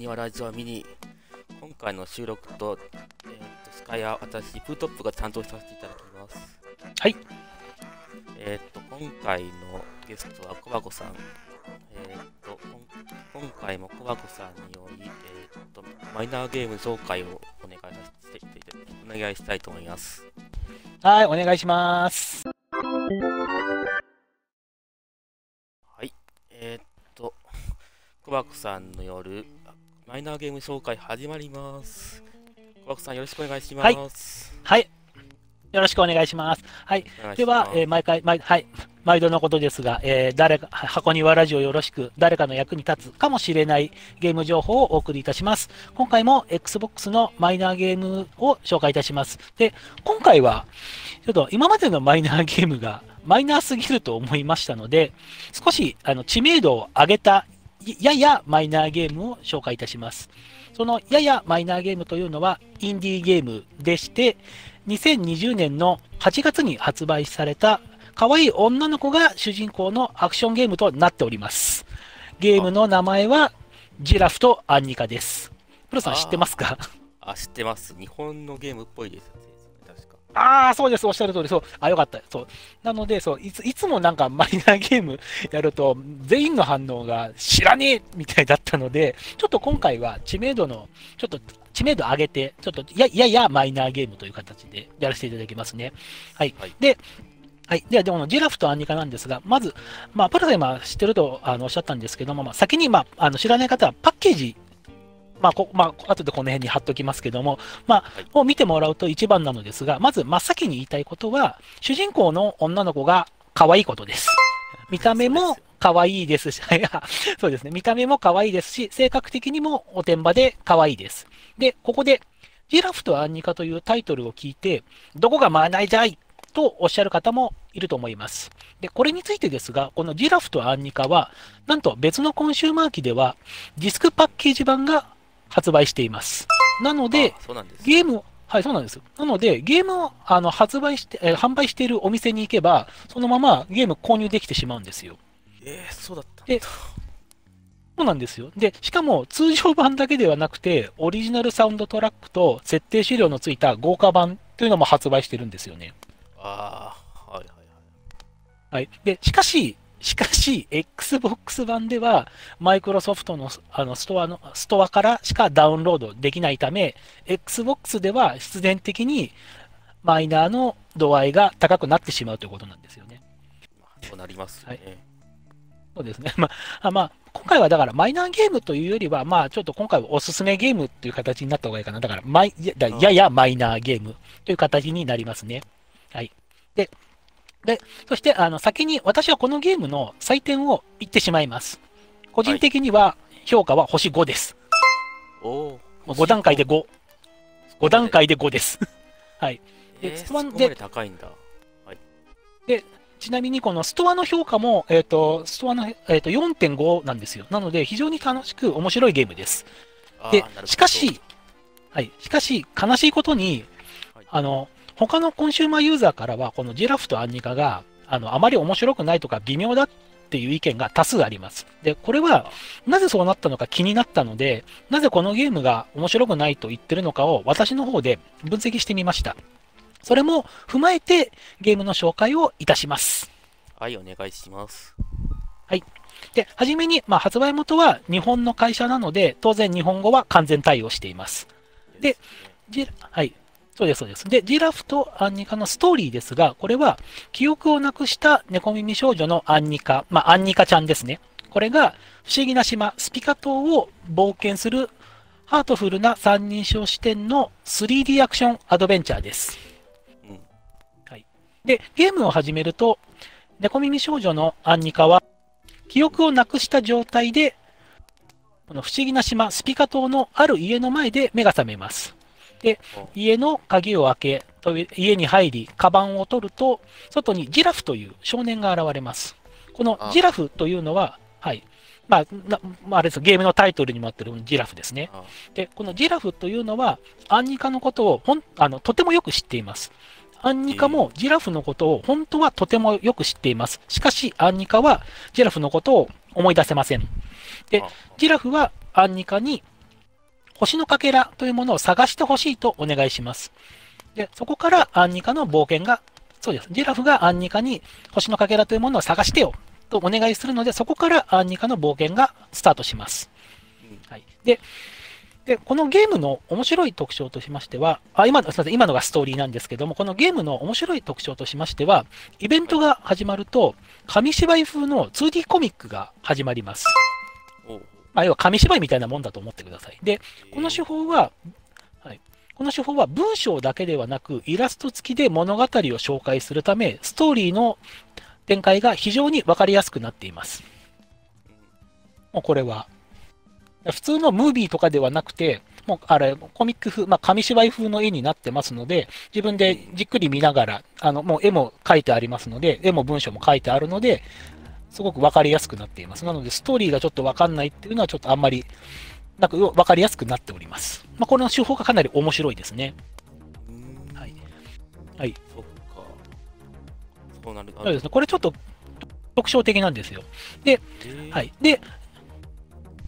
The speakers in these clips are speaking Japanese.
た箱庭ラジオミニ。今回の収録と,、えー、と司会は私プートップが担当させていただきます。はい。えっ、と今回のゲストは小箱さん。えっ、と今回も小箱さんにより、えっ、とマイナーゲーム紹介をお願いさせてお願いしたいと思います。はい、お願いします。はい。えっ、と小箱さんの夜マイナーゲーム紹介始まります小箱さんよろしくお願いします、はい。よろしくお願いします。はい。ではえー毎回、毎はい。毎度のことですが、えー誰か、箱庭ラジオよろしく、誰かの役に立つかもしれないゲーム情報をお送りいたします。今回も Xbox のマイナーゲームを紹介いたします。で、今回は、ちょっと今までのマイナーゲームがマイナーすぎると思いましたので、少しあの知名度を上げた、ややマイナーゲームを紹介いたします。そのややマイナーゲームというのはインディーゲームでして、2020年の8月に発売された可愛い女の子が主人公のアクションゲームとなっております。ゲームの名前はジラフとアンニカです。プロさん知ってますか？あ知ってます日本のゲームっぽいですああ、そうです。おっしゃる通り。そう。あ、よかった。そう。なので、そう、いつ、いつもなんかマイナーゲーム やると、全員の反応が知らねえみたいだったので、ちょっと今回は知名度の、ちょっと知名度上げて、ちょっとや、ややマイナーゲームという形でやらせていただきますね。はい。はいで、はい。では、でも、ジラフとアンニカなんですが、まず、まあ、プロさん今知ってるとあのおっしゃったんですけども、まあ、先に、まあ、あの知らない方はパッケージ、まあ、こまあ、後でこの辺に貼っときますけども、まあ、はいを見てもらうと一番なのですが、まず真っ先に言いたいことは、主人公の女の子が可愛いことです。見た目も可愛いですし、そうですね。見た目も可愛いですし、性格的にもおてんばで可愛いです。で、ここで、ジラフとアンニカというタイトルを聞いて、どこがマナーじゃいとおっしゃる方もいると思います。で、これについてですが、このジラフとアンニカは、なんと別のコンシューマー機では、ディスクパッケージ版が発売しています。なので、ゲームを、はい、そうなんです。なので、ゲームをあの発売して、えー販売しているお店に行けば、そのままゲーム購入できてしまうんですよ。えー、そうだったでそうなんですよ。で、しかも通常版だけではなくて、オリジナルサウンドトラックと設定資料のついた豪華版というのも発売してるんですよね。ああはいはいはいはい。で、しかし、しかし、Xbox 版では、マイクロソフトのあのストアの、ストアからしかダウンロードできないため、Xbox では必然的にマイナーの度合いが高くなってしまうということなんですよね。まあそうなりますよね、そうですね。まあ、あまあ、今回はだからマイナーゲームというよりは、まあ、ちょっと今回はおすすめゲームという形になった方がいいかな。だから、マイやだややマイナーゲームという形になりますね。はい。で、で、そして、あの、先に私はこのゲームの採点を言ってしまいます。個人的には評価は星5です。おおもう5段階で5。5段階で5です。はい。えー、でスワンそこまで高いんだちなみにこのストアの評価も、えっ、と、ストアの、えっ、と、4.5なんですよ。なので、非常に楽しく面白いゲームです。でしかし、はい。しかし、悲しいことに、はいあの、他のコンシューマーユーザーからは、このジラフとアンニカが、あの、あまり面白くないとか微妙だっていう意見が多数あります。で、これは、なぜそうなったのか気になったので、なぜこのゲームが面白くないと言ってるのかを私の方で分析してみました。それも踏まえてゲームの紹介をいたします。はいお願いしますで、はじめに、まあ、発売元は日本の会社なので、当然日本語は完全対応しています。でジはい。そうです、そうです。で、ジラフとアンニカのストーリーですが、これは、記憶をなくした猫耳少女のアンニカ、まあ、アンニカちゃんですね。これが、不思議な島、スピカ島を冒険する、ハートフルな三人称視点の 3D アクションアドベンチャーです。うんで、ゲームを始めると、猫耳少女のアンニカは、記憶をなくした状態で、この不思議な島、スピカ島のある家の前で目が覚めます。でお、家の鍵を開け、扉家に入り、カバンを取ると、外にジラフという少年が現れます。このあジラフというのは、はい。まあ、なまあ、あれですゲームのタイトルにもあってるジラフですね。あで、このジラフというのは、アンニカのことをほんあのとてもよく知っています。アンニカもジラフのことを本当はとてもよく知っています。しかし、アンニカはジラフのことを思い出せません。であジラフはアンニカに星のかけらというものを探してほしいとお願いします。で、そこからアンニカの冒険が、そうです。ジラフがアンニカに星のかけらというものを探してよとお願いするので、そこからアンニカの冒険がスタートします。うんはい。で、で、このゲームの面白い特徴としましては、あ、今の、すみません、今のがストーリーなんですけども、このゲームの面白い特徴としましては、イベントが始まると、紙芝居風の 2D コミックが始まります。まあ、要は紙芝居みたいなもんだと思ってください。で、この手法法は、はい、この手法は文章だけではなく、イラスト付きで物語を紹介するため、ストーリーの展開が非常にわかりやすくなっています。もうこれは。普通のムービーとかではなくて、もうあれ、コミック風、まあ、紙芝居風の絵になってますので、自分でじっくり見ながら、あの、もう絵も書いてありますので、絵も文章も書いてあるので、すごくわかりやすくなっています。なので、ストーリーがちょっとわかんないっていうのは、ちょっとあんまり、なんかわかりやすくなっております。まあ、この手法がかなり面白いですね。うんはい。はい。そっか。そうなるそうですね。これちょっと特徴的なんですよ。えーはい。で、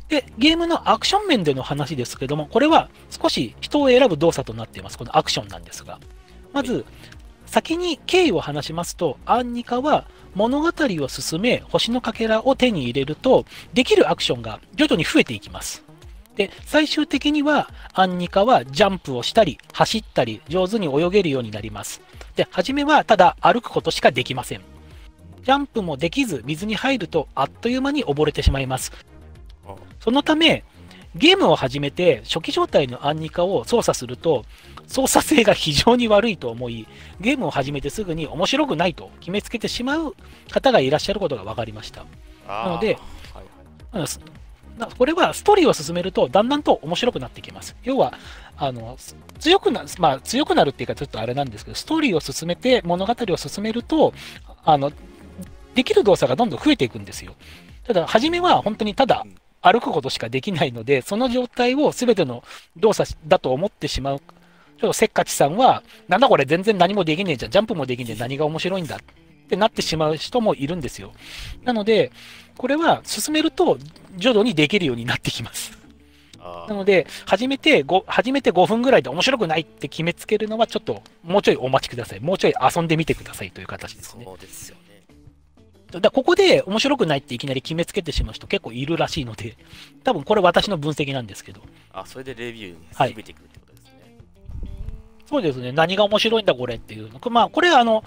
で、ゲームのアクション面での話ですけども、これは少し人を選ぶ動作となっています。このアクションなんですが。まず、先に経緯を話しますと、アンニカは物語を進め、星のかけらを手に入れると、できるアクションが徐々に増えていきます。で、最終的には、アンニカはジャンプをしたり、走ったり、上手に泳げるようになります。で、初めはただ歩くことしかできません。ジャンプもできず、水に入るとあっという間に溺れてしまいます。あそのため、ゲームを始めて初期状態のアンニカを操作すると、操作性が非常に悪いと思い、ゲームを始めてすぐに面白くないと決めつけてしまう方がいらっしゃることが分かりました。なのではいうんすなこれはストーリーを進めるとだんだんと面白くなってきます。要は、あのす強くな、まあ、強くなるっていうかちょっとあれなんですけど、ストーリーを進めて物語を進めると、あの、できる動作がどんどん増えていくんですよ。ただ、初めは本当にただうん歩くことしかできないので、その状態を全ての動作だと思ってしまう。ちょっとせっかちさんは、なんだこれ全然何もできねえじゃん。ジャンプもできねえ。何が面白いんだってなってしまう人もいるんですよ。なので、これは進めると徐々にできるようになってきます。あなので、初めて5、初めて5分ぐらいで面白くないって決めつけるのはちょっと、もうちょいお待ちください。もうちょい遊んでみてくださいという形ですね。そうですよね。だここで面白くないっていきなり決めつけてしまう人結構いるらしいので、多分これ私の分析なんですけど。あ、それでレビューにはい進めていくってことですね。そうですね。何が面白いんだこれっていうの。まあ、これはあの、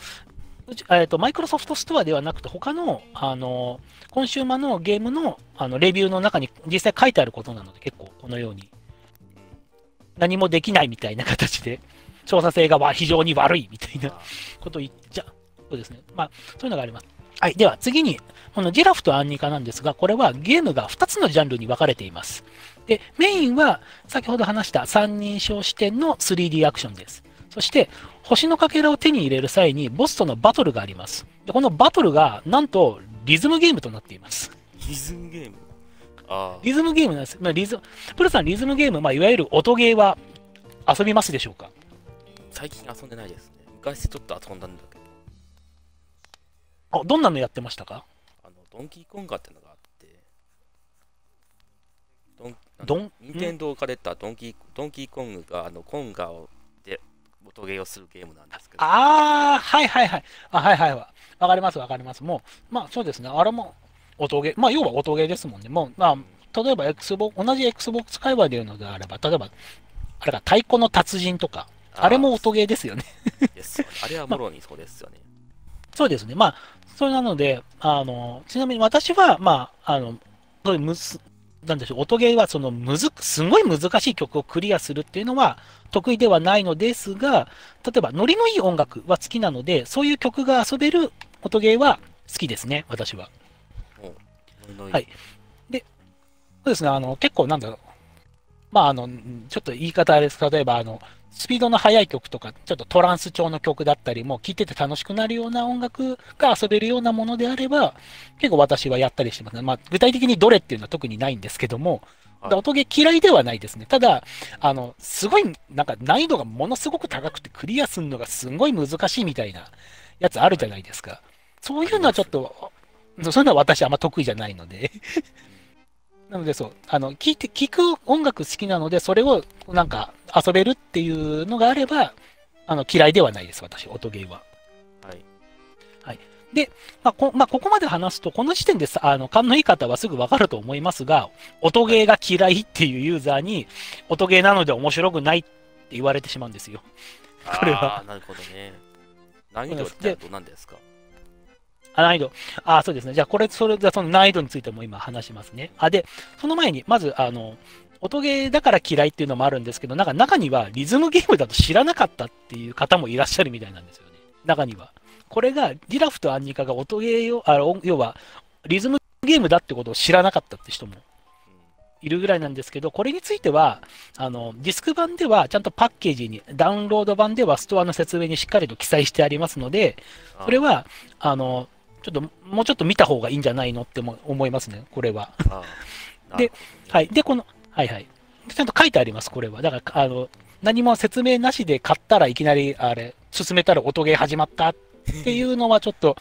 えっ、と、マイクロソフトストアではなくて、他の、あの、コンシューマーのゲームの、あの、レビューの中に実際書いてあることなので、結構このように、何もできないみたいな形で、調査性がわ非常に悪いみたいなあことを言っちゃう。そうですね。まあ、そういうのがあります。はい。では、次に、このジェラフとアンニカなんですが、これはゲームが2つのジャンルに分かれています。で、メインは、先ほど話した三人称視点の 3D アクションです。そして、星のかけらを手に入れる際に、ボスとのバトルがあります。でこのバトルが、なんと、リズムゲームとなっています。リズムゲーム？あリズムゲームなんです。まあ、リズプルさん、リズムゲーム、まあ、いわゆる音ゲーは遊びますでしょうか？最近遊んでないですね。昔ちょっと遊んだんだけど、あどんなのやってましたか？あの、ドンキーコンガってのがあって、ドン、任天堂から出たドンキー、ドンキーコングが、あの、コンガを、で、音ゲーをするゲームなんですけど、ああ、はいはいはい。あはいはいはい。わかりますわかります。もう、まあそうですね。あれも音ゲー。まあ要は音ゲーですもんね。もう、まあ、例えば Xbox、同じ Xbox 界隈で言うのであれば、例えば、あれか、太鼓の達人とか、あれも音ゲーですよね。あれはもろにそうですよね。そうですね。まあ、それなので、あの、ちなみに私は、まあ、あの、そういうむず、なんでしょう、音ゲーはそのむず、すごい難しい曲をクリアするっていうのは得意ではないのですが、例えばノリのいい音楽は好きなので、そういう曲が遊べる音ゲーは好きですね、私は。はいそうですね、あの、結構なんだろう。まあ、あの、んちょっと言い方あれです。例えば、あの、スピードの速い曲とか、ちょっとトランス調の曲だったりも、聴いてて楽しくなるような音楽が遊べるようなものであれば、結構私はやったりしてますね。まあ、具体的にどれっていうのは特にないんですけども、はい音ゲー嫌いではないですね。ただ、あの、すごい、なんか難易度がものすごく高くてクリアするのがすごい難しいみたいなやつあるじゃないですか。そういうのはちょっと、そういうのは私あんま得意じゃないので。なのでそう、あの、聞いて、聞く音楽好きなので、それをなんか遊べるっていうのがあれば、あの、嫌いではないです、私、音ゲーは。はい。まあこまあ、ここまで話すと、この時点でさあの勘のいい方はすぐわかると思いますが、音ゲーが嫌いっていうユーザーに、音ゲーなので面白くないって言われてしまうんですよ。これはなるほどね。難易度ってどうなんですか？あ難易度。あ、そうですね。じゃあ、これ、それで、その難易度についても今話しますね。あ、で、その前に、まず、あの、音ゲーだから嫌いっていうのもあるんですけど、なんか中にはリズムゲームだと知らなかったっていう方もいらっしゃるみたいなんですよね。中には。これが、ディラフとアンニカが音ゲーを、あ要は、リズムゲームだってことを知らなかったって人もいるぐらいなんですけど、これについては、あの、ディスク版ではちゃんとパッケージに、ダウンロード版ではストアの説明にしっかりと記載してありますので、それは、あの、ちょっと、もうちょっと見た方がいいんじゃないのっても思いますね、これは。で、はい。で、この、はいはい。ちゃんと書いてあります、これは。だから、あの、何も説明なしで買ったらいきなり、あれ、進めたら音ゲー始まったっていうのはちょっと、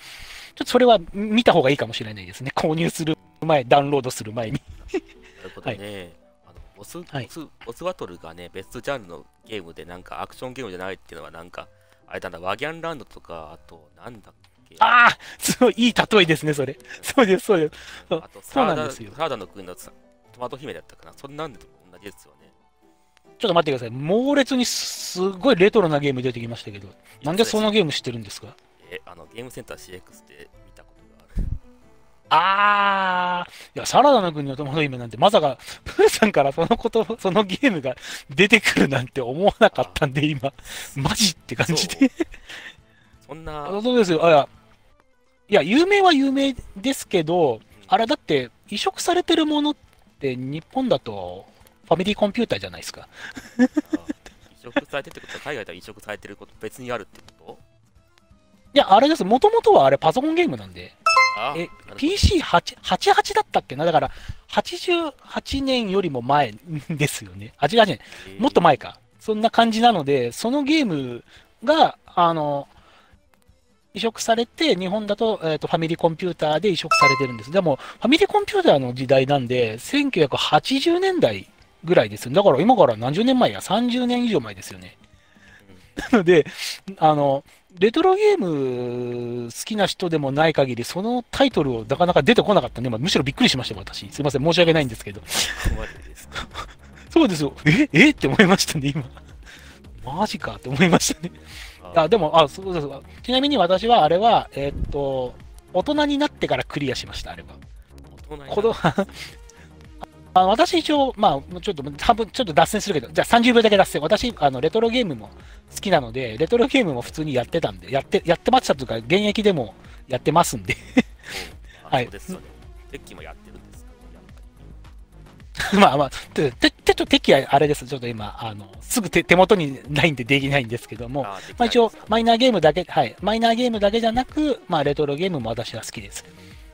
ちょっとそれは見た方がいいかもしれないですね。購入する前、ダウンロードする前に。なるほどね。あのボス、はいボス、ボスバトルがね、別ジャンルのゲームで、なんかアクションゲームじゃないっていうのは、なんか、あれだ、ワギャンランドとか、あと、なんだっけ。ああすごいいい例えですね、それ。そうです、そうです。あと、そサーダ、うなんですよサーダの国のさトマト姫だったかな。そんなんでも同じですよね。ちょっと待ってください。猛烈にすすごいレトロなゲーム出てきましたけど、なんでそのゲーム知ってるんですか？え、あの、ゲームセンター CX で見たことがある。あー、いや、サラダの国のトマト姫なんて、まさか、プーさんからそのこと、そのゲームが出てくるなんて思わなかったんで、今、マジって感じで。そんな、あそうですよ。あいや、いや、有名は有名ですけど、あれだって、移植されてるものって、日本だと、ファミリーコンピューターじゃないですか。あ移植されてってことは、海外では移植されてること別にあるってこと？いや、あれです。もともとはあれパソコンゲームなんで。あえなるほど PC88 だったっけな？だから、88年よりも前ですよね。88年。えーもっと前か。そんな感じなので、そのゲームが、あの、移植されて、日本だと,、えーとファミリーコンピューターで移植されてるんです。でも、ファミリーコンピューターの時代なんで、1980年代ぐらいですよ。だから今から何十年前や ?30 年以上前ですよね。なので、あの、レトロゲーム好きな人でもない限り、そのタイトルをなかなか出てこなかったんで、まあむしろびっくりしましたよ、私。すいません、申し訳ないんですけど。そうですよ。ええ？って思いましたね、今。マジかって思いましたね。ああ、でも、あ、そうです。ちなみに私はあれは、えーっと、大人になってからクリアしました、あれは。大人にな子供 あ私一応、まあ、ちょっと、半分、ちょっと脱線するけど、じゃあ30秒だけ脱線。私、あの、レトロゲームも好きなので、レトロゲームも普通にやってたんで、やって、やってましたというか、現役でもやってますんで。あ、はいそうですよね。テッキもやっ まあまあ、て、て、てと、敵はあれです。ちょっと今、あの、すぐ手手元にないんでできないんですけども、あまあ一応マイナーゲームだけ、はい、マイナーゲームだけじゃなく、まあレトロゲームも私は好きです。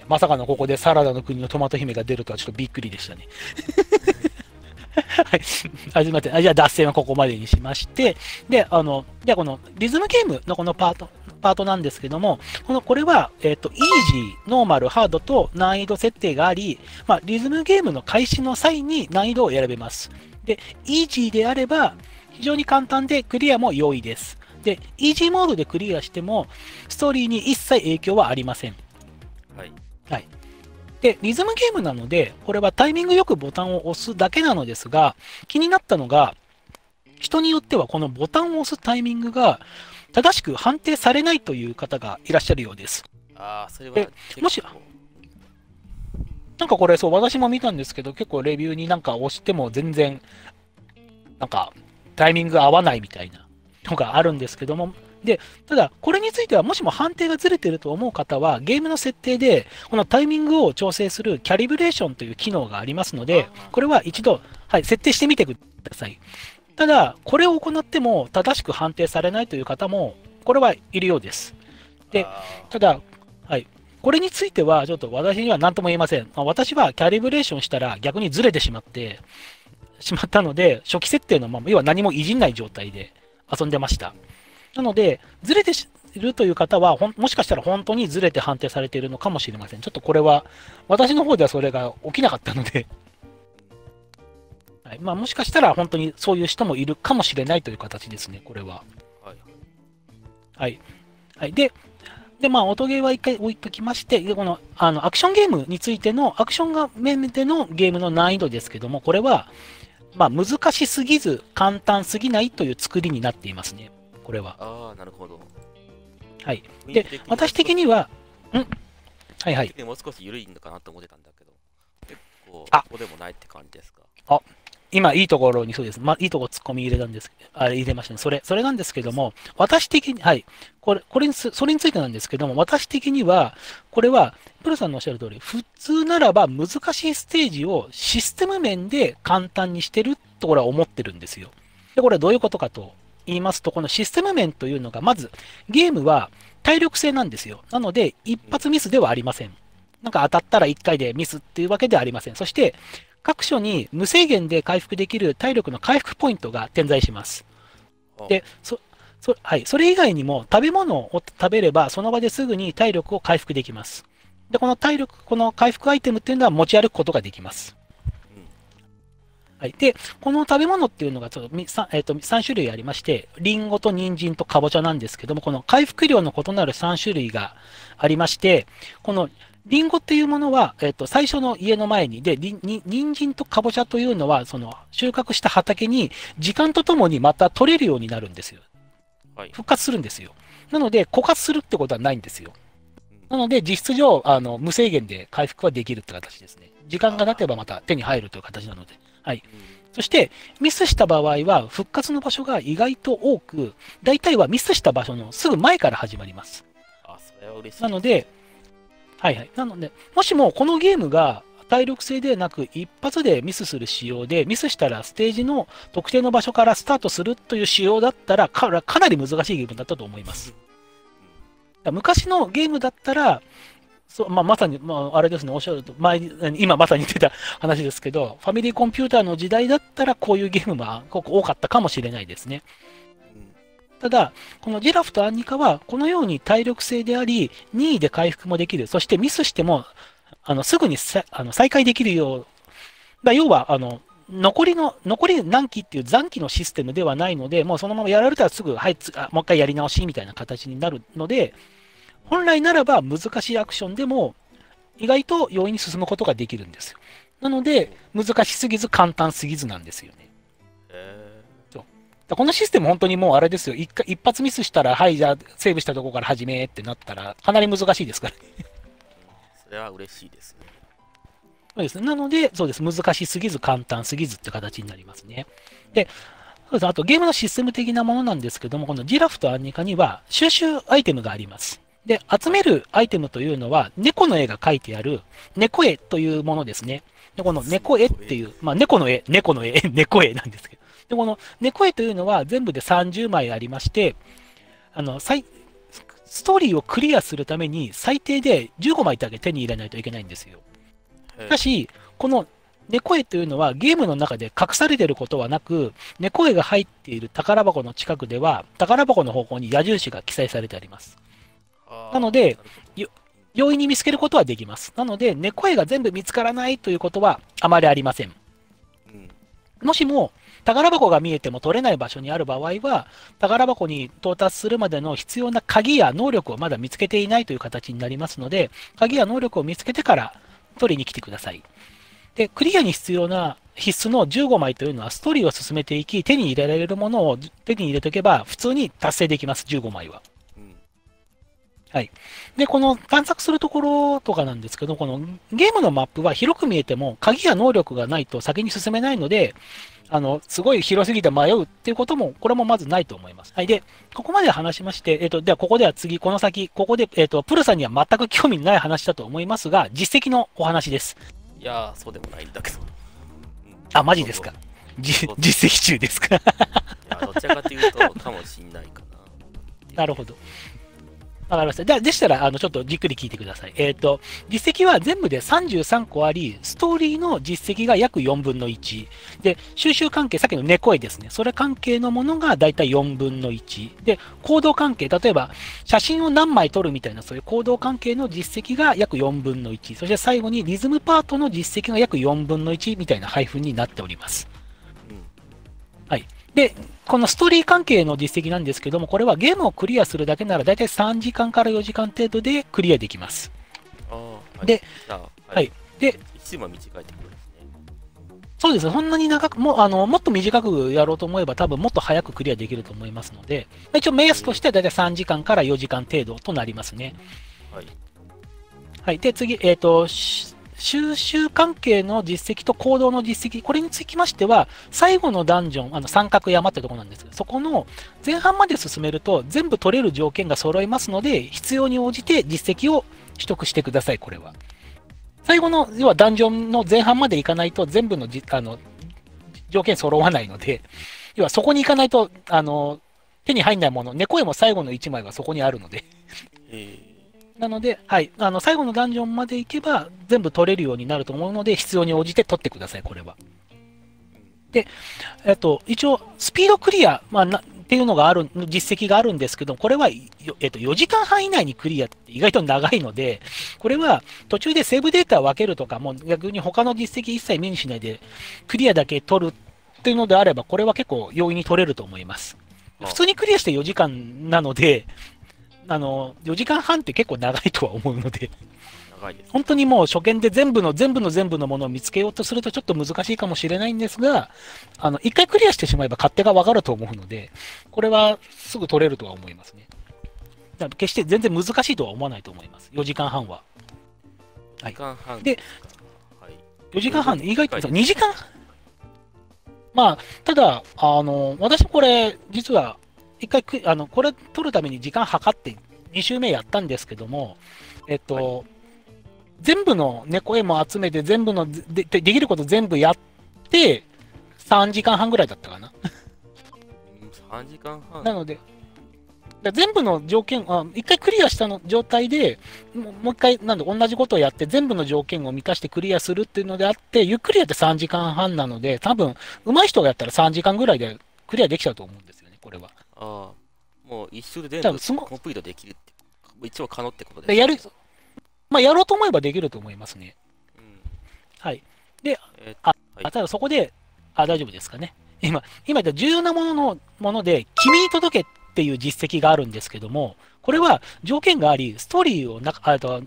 まさかのここでサラダの国のトマト姫が出るとはちょっとびっくりでしたね。はい。あすみませんあじゃあ脱線はここまでにしまして、で、あの、じゃあこのリズムゲームのこのパート、パートなんですけども、この、これは、えっ、と、イージー、ノーマル、ハードと難易度設定があり、まあ、リズムゲームの開始の際に難易度を選べます。で、イージーであれば、非常に簡単でクリアも容易です。で、イージーモードでクリアしても、ストーリーに一切影響はありません。はい。で、リズムゲームなので、これはタイミングよくボタンを押すだけなのですが、気になったのが、人によってはこのボタンを押すタイミングが正しく判定されないという方がいらっしゃるようです。ああ、それはもしなんかこれ、そう、私も見たんですけど、結構レビューになんか押しても全然、なんか、タイミング合わないみたいなのがあるんですけども、で、ただ、これについては、もしも判定がずれてると思う方は、ゲームの設定で、このタイミングを調整するキャリブレーションという機能がありますのでこれは一度、はい、設定してみてください。ただ、これを行っても正しく判定されないという方も、これはいるようです。であただ、はい。これについては、ちょっと私には何とも言えません。まあ私はキャリブレーションしたら逆にずれてしまって、しまったので、初期設定のまま、要は何もいじんない状態で遊んでました。なので、ずれているという方はもしかしたら本当にずれて判定されているのかもしれません。ちょっとこれは、私の方ではそれが起きなかったので、はいまあ、もしかしたら本当にそういう人もいるかもしれないという形ですね、これは。はい。はい。はい。で、で、まあ、音ゲーは一回置いときまして、でこの、あの、アクションゲームについての、アクションが面でのゲームの難易度ですけども、これは、まあ、難しすぎず、簡単すぎないという作りになっていますね。これは。ああ、なるほど。はい。で、私的には、んはいはい。もう少し緩いのかなと思ってたんだけど、結構、あそうでもないって感じですか？今、いいところにそうです。まあ、いいところ突っ込み入れたんですあれ入れましたね。それ、それなんですけども、私的に、はい。これ、これにす、それについてなんですけども、私的には、これは、プルさんのおっしゃる通り、普通ならば難しいステージをシステム面で簡単にしてるところは思ってるんですよ。で、これはどういうことかと言いますと、このシステム面というのが、まず、ゲームは体力性なんですよ。なので、一発ミスではありません。なんか当たったら1回でミスっていうわけではありません。そして、各所に無制限で回復できる体力の回復ポイントが点在します。で、そ、そ、はい。それ以外にも食べ物を食べれば、その場ですぐに体力を回復できます。で、この体力、この回復アイテムっていうのは持ち歩くことができます。はい。で、この食べ物っていうのがちょっとみさ、えっと3種類ありまして、リンゴと人参とかぼちゃなんですけども、この回復量の異なる3種類がありまして、このリンゴっていうものは、えっと、最初の家の前に、で、りに人参とかぼちゃというのは、その、収穫した畑に、時間とともにまた取れるようになるんですよ。はい。復活するんですよ。なので、枯渇するってことはないんですよ。なので、実質上、あの、無制限で回復はできるって形ですね。時間が経てばまた手に入るという形なので。はい。そして、ミスした場合は、復活の場所が意外と多く、大体はミスした場所のすぐ前から始まります。あ、それは嬉しい。なので、はいはい。なので、もしもこのゲームが体力性でなく一発でミスする仕様で、ミスしたらステージの特定の場所からスタートするという仕様だったら、かかなり難しいゲームだったと思います。昔のゲームだったら、そうまあ、まさに、まあ、あれですね、おっしゃると、前に今まさに言ってた 話ですけど、ファミリーコンピューターの時代だったら、こういうゲームは多かったかもしれないですね。ただ、このジラフとアンニカは、このように体力性であり、2位で回復もできる。そしてミスしても、あの、すぐにあの再開できるよう。だ要は、あの、残りの、残り何期っていう残機のシステムではないので、もうそのままやられたらすぐ、はい、もう一回やり直しみたいな形になるので、本来ならば難しいアクションでも、意外と容易に進むことができるんですよ。なので、難しすぎず簡単すぎずなんですよね。へこのシステム本当にもうあれですよ。一回一発ミスしたら、はい、じゃあセーブしたところから始めってなったら、かなり難しいですから。ーそれは嬉しいですね。そうですね。なので、そうです。難しすぎず簡単すぎずって形になりますね。で、そうです。あとゲームのシステム的なものなんですけども、このジラフとアンニカには収集アイテムがあります。で、集めるアイテムというのは、猫の絵が描いてある、猫絵というものですね。で、この猫絵っていう、まあ、猫の絵、猫の絵、猫絵なんですけど。で、この猫絵というのは全部で30枚ありまして、あの、最、ストーリーをクリアするために最低で15枚だけ手に入れないといけないんですよ。しかし、この猫絵というのはゲームの中で隠されていることはなく、猫絵が入っている宝箱の近くでは、宝箱の方向に矢印が記載されてあります。なので容易に見つけることはできます。なので、猫絵が全部見つからないということはあまりありません。うんもしも、宝箱が見えても取れない場所にある場合は、宝箱に到達するまでの必要な鍵や能力をまだ見つけていないという形になりますので、鍵や能力を見つけてから取りに来てください。で、クリアに必要な必須の15枚というのはストーリーを進めていき、手に入れられるものを手に入れておけば、普通に達成できます、15枚は。うんで、この探索するところとかなんですけど、このゲームのマップは広く見えても、鍵や能力がないと先に進めないので、あの、すごい広すぎて迷うっていうことも、これもまずないと思います。はい。で、ここまで話しまして、えっ、と、ではここでは次、この先、ここで、えっ、と、プルさんには全く興味ない話だと思いますが、実績のお話です。いやー、そうでもないんだけど。うんあ、マジですか？実績中ですか？いや、どちらかというと、かもしんないかな。なるほど。わかりました。でしたら、あの、ちょっとじっくり聞いてください。えっ、と、実績は全部で33個あり、ストーリーの実績が約4分の1。で、収集関係、さっきの猫絵ですね。それ関係のものがだいたい4分の1。で、行動関係、例えば、写真を何枚撮るみたいな、そういう行動関係の実績が約4分の1。そして最後にリズムパートの実績が約4分の1みたいな配分になっております。はい。で、このストーリー関係の実績なんですけども、これはゲームをクリアするだけなら、だいたい3時間から4時間程度でクリアできます。はい。で、はい。で、一も短いってことですね。そうですね、そんなに長く、もうあのもっと短くやろうと思えば、多分もっと早くクリアできると思いますので、まあ一応目安としてはだいたい3時間から4時間程度となりますね。はい。はい。で、次、えっ、と、し収集関係の実績と行動の実績、これにつきましては、最後のダンジョン、あの三角山ってとこなんです。が、そこの前半まで進めると、全部取れる条件が揃いますので、必要に応じて実績を取得してください、これは。最後の、要はダンジョンの前半まで行かないと、全部のじあの条件揃わないので、要はそこに行かないと、あの、手に入んないもの、猫絵も最後の1枚はそこにあるので、えなので、はい、あの最後のダンジョンまで行けば全部取れるようになると思うので、必要に応じて取ってください、これは。で、えっと、一応、スピードクリア、まあ、なっていうのがある、実績があるんですけど、これは、よえっと、4時間半以内にクリアって意外と長いので、これは途中でセーブデータを分けるとか、もう逆に他の実績一切目にしないで、クリアだけ取るっていうのであれば、これは結構容易に取れると思います。あ普通にクリアして4時間なので、あの、4時間半って結構長いとは思うので、長いです。本当にもう初見で全部の全部の全部のものを見つけようとするとちょっと難しいかもしれないんですが、あの、一回クリアしてしまえば勝手がわかると思うので、これはすぐ取れるとは思いますね。だから決して全然難しいとは思わないと思います。4時間半は。はい時間半。で、はい。4時間半、意外とはい2時間？まあ、ただ、あの、私これ、実は、一回く、あの、これ取るために時間計って2週目やったんですけども、えっと、は全部の猫絵も集めて、全部のでで、できること全部やって、3時間半ぐらいだったかな。うん3時間半。なので、だ全部の条件、あ一回クリアしたの状態で、もうもう一回、なんで同じことをやって、全部の条件を満たしてクリアするっていうのであって、ゆっくりやって3時間半なので、多分、上手い人がやったら3時間ぐらいでクリアできちゃうと思うんですよね、これは。ああ、もう一周で全部コンプリートできるって、一応可能ってことですでやる、まあ、やろうと思えばできると思いますね。うん。はい。えーあはいあただそこで、あ、大丈夫ですかね。今、今言った重要なもののもので、君に届けっていう実績があるんですけども、これは条件があり、ストーリーをな、あと、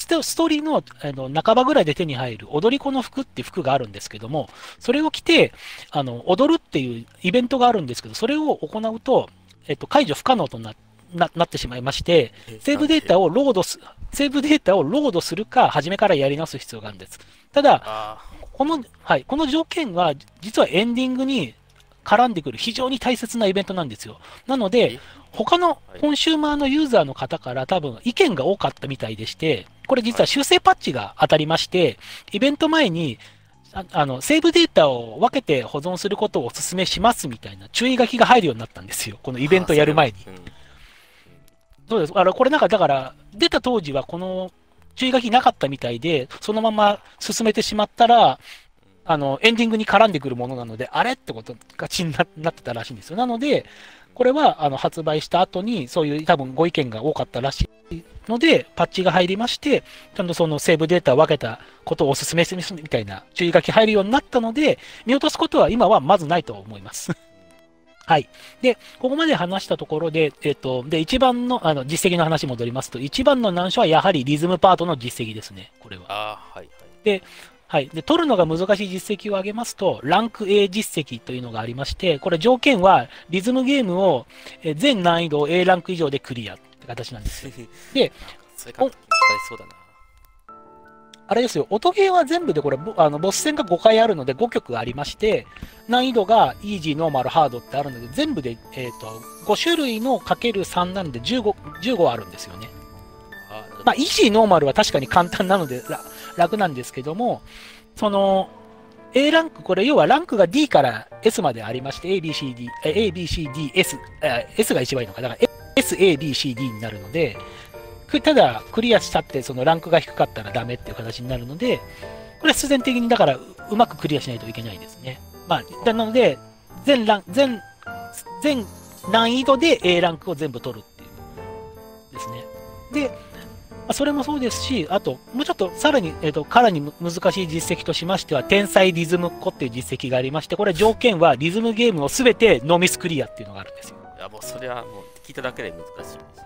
ストストーリーのあの半ばぐらいで手に入る踊り子の服っていう服があるんですけども、それを着て、あの、踊るっていうイベントがあるんですけど、それを行うと、えっと、解除不可能となななってしまいまして、セーブデータを。をロードす、セーブデータをロードするか、初めからやり直す必要があるんです。ただ、あこの、はい、この条件は、実はエンディングに絡んでくる非常に大切なイベントなんですよ。なのでえ、他のはいコンシューマーのユーザーの方から多分意見が多かったみたいでして、これ実は修正パッチが当たりまして、イベント前に、ああの、セーブデータを分けて保存することをお勧めしますみたいな注意書きが入るようになったんですよ。このあ。イベントやる前に。あ。そうです。あの、これなんか、だから、出た当時はこの注意書きなかったみたいで、そのまま進めてしまったら、あの、エンディングに絡んでくるものなので、あれってことがちにななってたらしいんですよ。なので、これは、あの、発売した後に、そういう多分ご意見が多かったらしいので、パッチが入りまして、ちゃんとそのセーブデータを分けたことをお勧めするみたいな注意書き入るようになったので、見落とすことは今はまずないと思います。はい。で、ここまで話したところで、えっと、で、一番の、あの、実績の話戻りますと、一番の難所はやはりリズムパートの実績ですね、これは。ああ、はいはい。はい。で、取るのが難しい実績を挙げますと、ランク A 実績というのがありまして、これ条件は、リズムゲームを、えー全難易度を A ランク以上でクリアって形なんですよ。で、それからそうだな。あれですよ、音ゲーは全部でこれ、ボあのボス戦が5回あるので5曲ありまして、難易度がイージー、ノーマル、ハードってあるので、全部で、えっ、と、5種類のかける3なんで15、15あるんですよね。あまあ、イージー、ノーマルは確かに簡単なのでら楽なんですけども、その、A ランク、これ要はランクが D から S までありまして、A, B, C, D、え A, B, C, D, S、え S が一番いいのか、だから A, sabcd になるので、ただクリアしたってそのランクが低かったらダメっていう形になるので、これは必然的にだからうまくクリアしないといけないですね。まあ、なので、全ラン、全、全難易度で A ランクを全部取るっていうですね。で、それもそうですし、あと、もうちょっとさらに、えっ、と、かなり難しい実績としましては、天才リズムっ子っていう実績がありまして、これ条件はリズムゲームをすべてノーミスクリアっていうのがあるんですよ。いや、もうそれはもう聞いただけで難しいです。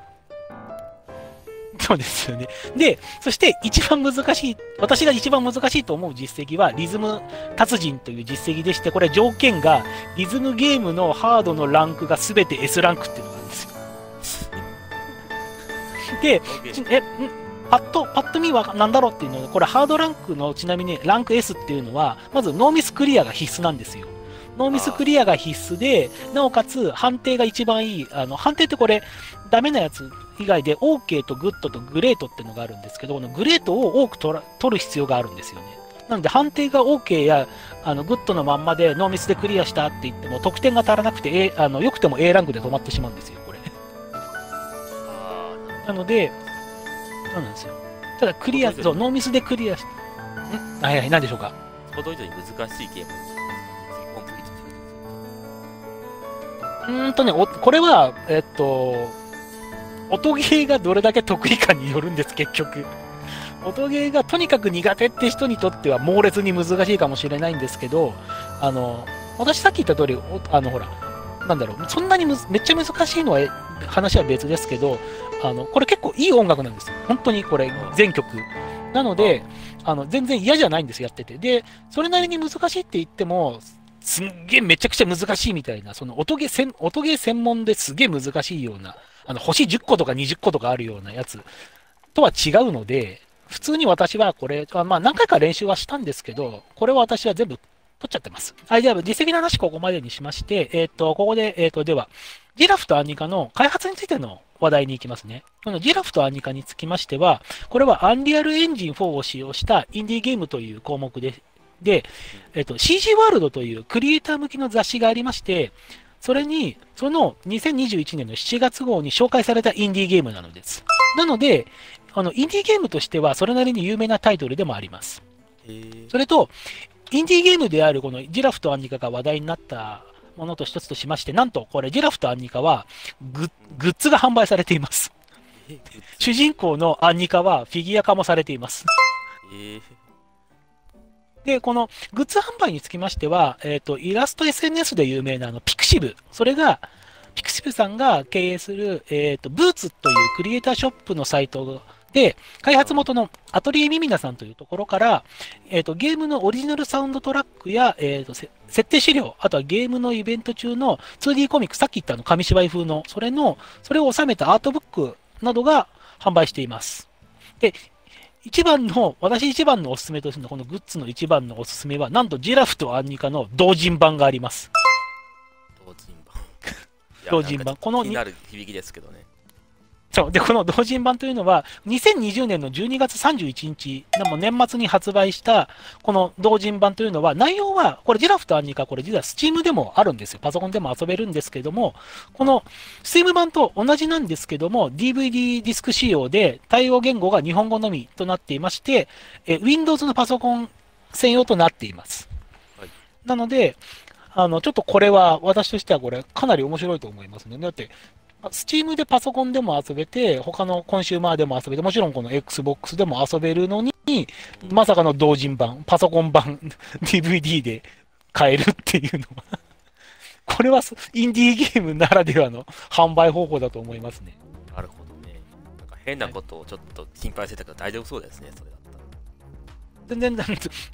そうですよね。で、そして一番難しい、私が一番難しいと思う実績は、リズム達人という実績でして、これ条件が、リズムゲームのハードのランクがすべて S ランクっていうのがあるんですよ。で、ちえ、ん？パッと、パッと見は何だろうっていうのは、これハードランクの、ちなみにランク S っていうのは、まずノーミスクリアが必須なんですよ。ノーミスクリアが必須で、なおかつ判定が一番いい、あの、判定ってこれ、ダメなやつ以外で OK とグッドとグレートっていうのがあるんですけど、このグレートを多く取る必要があるんですよね。なので判定が OK やあのグッドのまんまでノーミスでクリアしたって言っても得点が足らなくて、A、あのよくても A ランクで止まってしまうんですよ、これ。あなので、そうなんですよ。ただクリア、そう、ノーミスでクリアし、んはいはい、何でしょうか。あ、想像以上に難しいゲームうーんとね、おこれは、えっと、音ゲーがどれだけ得意かによるんです、結局。音ゲーがとにかく苦手って人にとっては猛烈に難しいかもしれないんですけど、あの、私さっき言った通り、おあの、ほら、なんだろう、そんなにむずめっちゃ難しいのはえ話は別ですけど、あの、これ結構いい音楽なんですよ。本当にこれ、全曲。なので、あの、全然嫌じゃないんです、やってて。で、それなりに難しいって言っても、すんげえめちゃくちゃ難しいみたいな、その音ゲー音ゲー専門ですげえ難しいような、あの、星10個とか20個とかあるようなやつとは違うので、普通に私はこれ、まあ何回か練習はしたんですけど、これは私は全部取っちゃってます。はい、では実績の話ここまでにしまして、えっ、と、ここで、えっ、と、では、ジラフとアンニカの開発についての話題に行きますね。このジラフとアンニカにつきましては、これはアンリアルエンジン4を使用したインディーゲームという項目で、で、えっと、CG ワールドというクリエイター向きの雑誌がありまして、それに、その2021年の7月号に紹介されたインディーゲームなのです。なので、あの、インディーゲームとしてはそれなりに有名なタイトルでもあります。それと、インディーゲームであるこのジラフとアンニカが話題になったものと一つとしまして、なんとこれジラフとアンニカはグッズが販売されています。え主人公のアンニカはフィギュア化もされています。で、このグッズ販売につきましては、えっ、と、イラスト SNS で有名なあの、ピクシブ。それが、ピクシブさんが経営する、えっ、と、ブーツというクリエイターショップのサイトで、開発元のアトリエミミナさんというところから、えっ、と、ゲームのオリジナルサウンドトラックや、えっ、と、設定資料、あとはゲームのイベント中の 2D コミック、さっき言ったあの、紙芝居風の、それの、それを収めたアートブックなどが販売しています。で、一番の、私一番のおすすめとするのは、このグッズの一番のおすすめは、なんとジラフとアンニカの同人版があります。同人版。同人版。この気になる響きですけどねそう。で、この同人版というのは、2020年の12月31日、でも年末に発売した、この同人版というのは、内容は、これジラフとアンニカ、これ実は Steam でもあるんですよ。パソコンでも遊べるんですけども、この Steam 版と同じなんですけども、DVD ディスク仕様で、対応言語が日本語のみとなっていまして、え Windows のパソコン専用となっています。はいなので、あの、ちょっとこれは、私としてはこれ、かなり面白いと思いますね。だって、スチームでパソコンでも遊べて、他のコンシューマーでも遊べて、もちろんこの Xbox でも遊べるのに、まさかの同人版、パソコン版、DVD で買えるっていうのは、これはインディーゲームならではの販売方法だと思いますね。なるほどね。なんか変なことをちょっと心配してたけど大丈夫そうですねそれだ全然、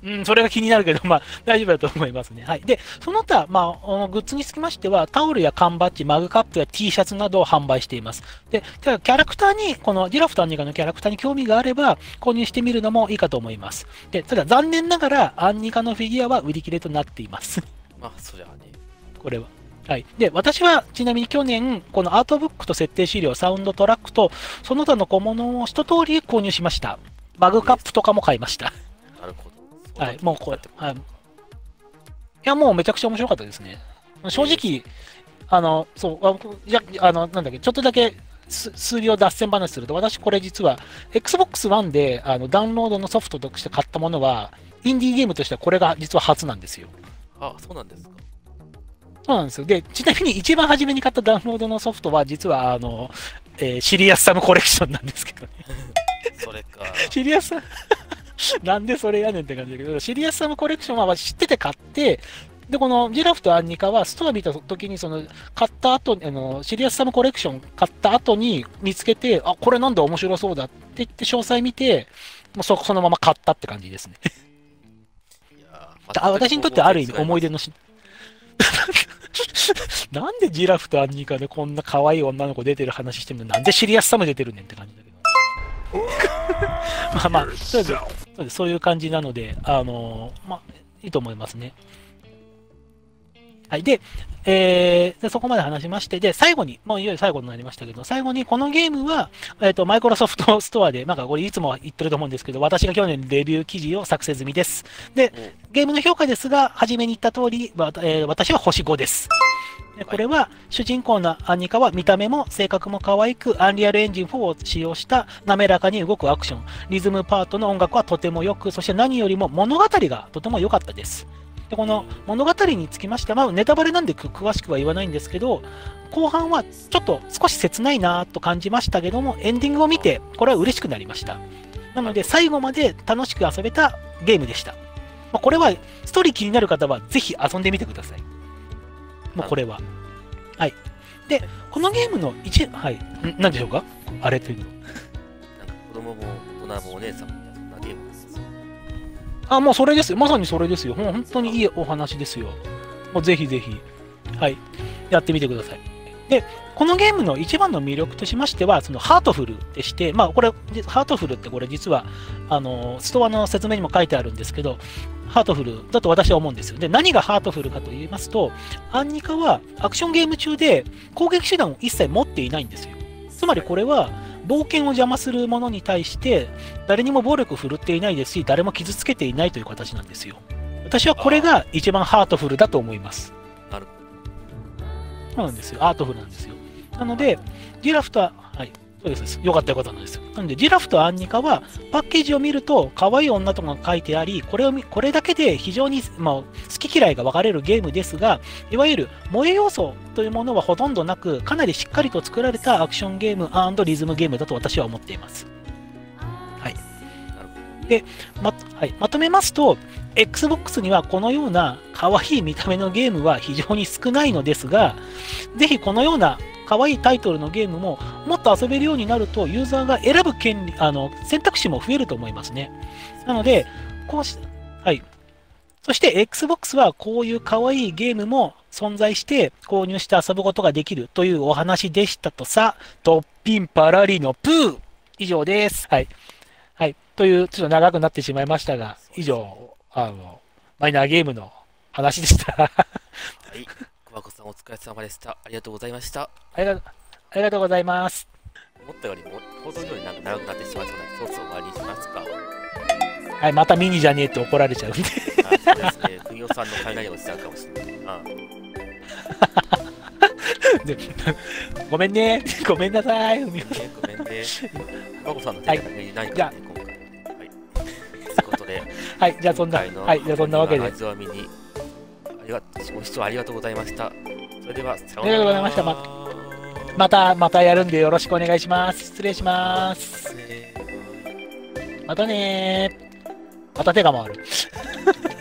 うん、それが気になるけど、まあ、大丈夫だと思いますね。はい。で、その他、まあ、グッズにつきましては、タオルや缶バッジ、マグカップや T シャツなどを販売しています。で、ただキャラクターに、このジラフとアンニカのキャラクターに興味があれば、購入してみるのもいいかと思います。で、ただ残念ながら、アンニカのフィギュアは売り切れとなっています。まあそりゃあねこれは。はい。で、私はちなみに去年、このアートブックと設定資料、サウンドトラックと、その他の小物を一通り購入しました。マグカップとかも買いました。はい、もうこうやって。はい。いや、もうめちゃくちゃ面白かったですね。正直、あの、そう、あいや、あの、なんだっけ、ちょっとだけす数秒脱線話すると、私これ実は、Xbox One であのダウンロードのソフトとして買ったものは、インディーゲームとしてはこれが実は初なんですよ。あそうなんですかそうなんですよ。で、ちなみに一番初めに買ったダウンロードのソフトは、実は、あの、えーシリアスサムコレクションなんですけどね。それか。シリアスサム なんでそれやねんって感じだけど、シリアスサムコレクションは知ってて買って、で、このジラフとアンニカはストア見た時に、その、買った後、あの、シリアスサムコレクション買った後に見つけて、あ、これなんだ面白そうだって言って詳細見て、もうそ、そのまま買ったって感じですね。いやあ私にとってはある意味思い出の。のし、なんでジラフとアンニカでこんな可愛い女の子出てる話してんのなんでシリアスサム出てるねんって感じだけど。まあまあ、そうですそうですそういう感じなので、あのまあ、いいと思いますね。はい。で、えーでそこまで話しまして、で、最後に、もういよいよ最後になりましたけど、最後にこのゲームは、えっ、と、マイクロソフトストアで、なんかこれいつも言ってると思うんですけど、私が去年レビュー記事を作成済みです。で、ゲームの評価ですが、初めに言った通り、わえー私は星5です。でこれは、主人公のアンニカは見た目も性格も可愛く、アンリアルエンジン4を使用した滑らかに動くアクション、リズムパートの音楽はとても良く、そして何よりも物語がとても良かったです。でこの物語につきましては、まあ、ネタバレなんでく詳しくは言わないんですけど、後半はちょっと少し切ないなと感じましたけども、エンディングを見て、これは嬉しくなりました。なので、最後まで楽しく遊べたゲームでした。まあ、これは、ストーリー気になる方は、ぜひ遊んでみてください。もうこれは。はい。で、このゲームの一、はい。ん何でしょうか？あれというの。子供も大人もお姉さんもあ、もうそれです。まさにそれですよ。もう本当にいいお話ですよ。もうぜひぜひ、はい。やってみてください。で、このゲームの一番の魅力としましては、そのハートフルでして、まあこれ、ハートフルってこれ実は、あの、ストアの説明にも書いてあるんですけど、ハートフルだと私は思うんですよ。で、何がハートフルかと言いますと、アンニカはアクションゲーム中で攻撃手段を一切持っていないんですよ。つまりこれは、冒険を邪魔する者に対して、誰にも暴力を振るっていないですし、誰も傷つけていないという形なんですよ。私はこれが一番ハートフルだと思います。なるそうなんですよ。ハートフルなんですよ。なので、ジラフとは、はい、そうです。よかったよかったなんですよ。なので、ジラフとアンニカは、パッケージを見ると、可愛い女の子が書いてあり、これを見、これだけで非常に、まあ、好き嫌いが分かれるゲームですが、いわゆる萌え要素というものはほとんどなく、かなりしっかりと作られたアクションゲームリズムゲームだと私は思っています。はい。なるほど。まはい、まとめますと、Xbox にはこのような可愛い見た目のゲームは非常に少ないのですが、ぜひこのような可愛いタイトルのゲームももっと遊べるようになると、ユーザーが選ぶ権利、あの、選択肢も増えると思いますね。なので、こうし、はい。そして Xbox はこういう可愛いゲームも存在して購入して遊ぶことができるというお話でしたとさ、トッピンパラリのプー以上です。はい。はい。という、ちょっと長くなってしまいましたが、以上、あの、マイナーゲームの話でした。はい。小箱さんお疲れ様でした。ありがとうございました。ありがとう、ありがとうございます。思ったよりも、放送よりなんか長くなってしまいそうなので、そろそろ終わりにしますか。はい、またミニじゃねえって怒られちゃうんで。あそうですね。ふみおさんの雷が落ちちゃうかもしれない。あでごめんね。ごめんなさい。ごめんね、ごめんね。小箱さんの。ということで、はい、じゃあそんな、はい、じゃあそんなわけで。味わみに、ありがご視聴ありがとうございました。それでは、ありがとうございましたままた、またやるんでよろしくお願いします。失礼します。ねまたねー。また手が回る。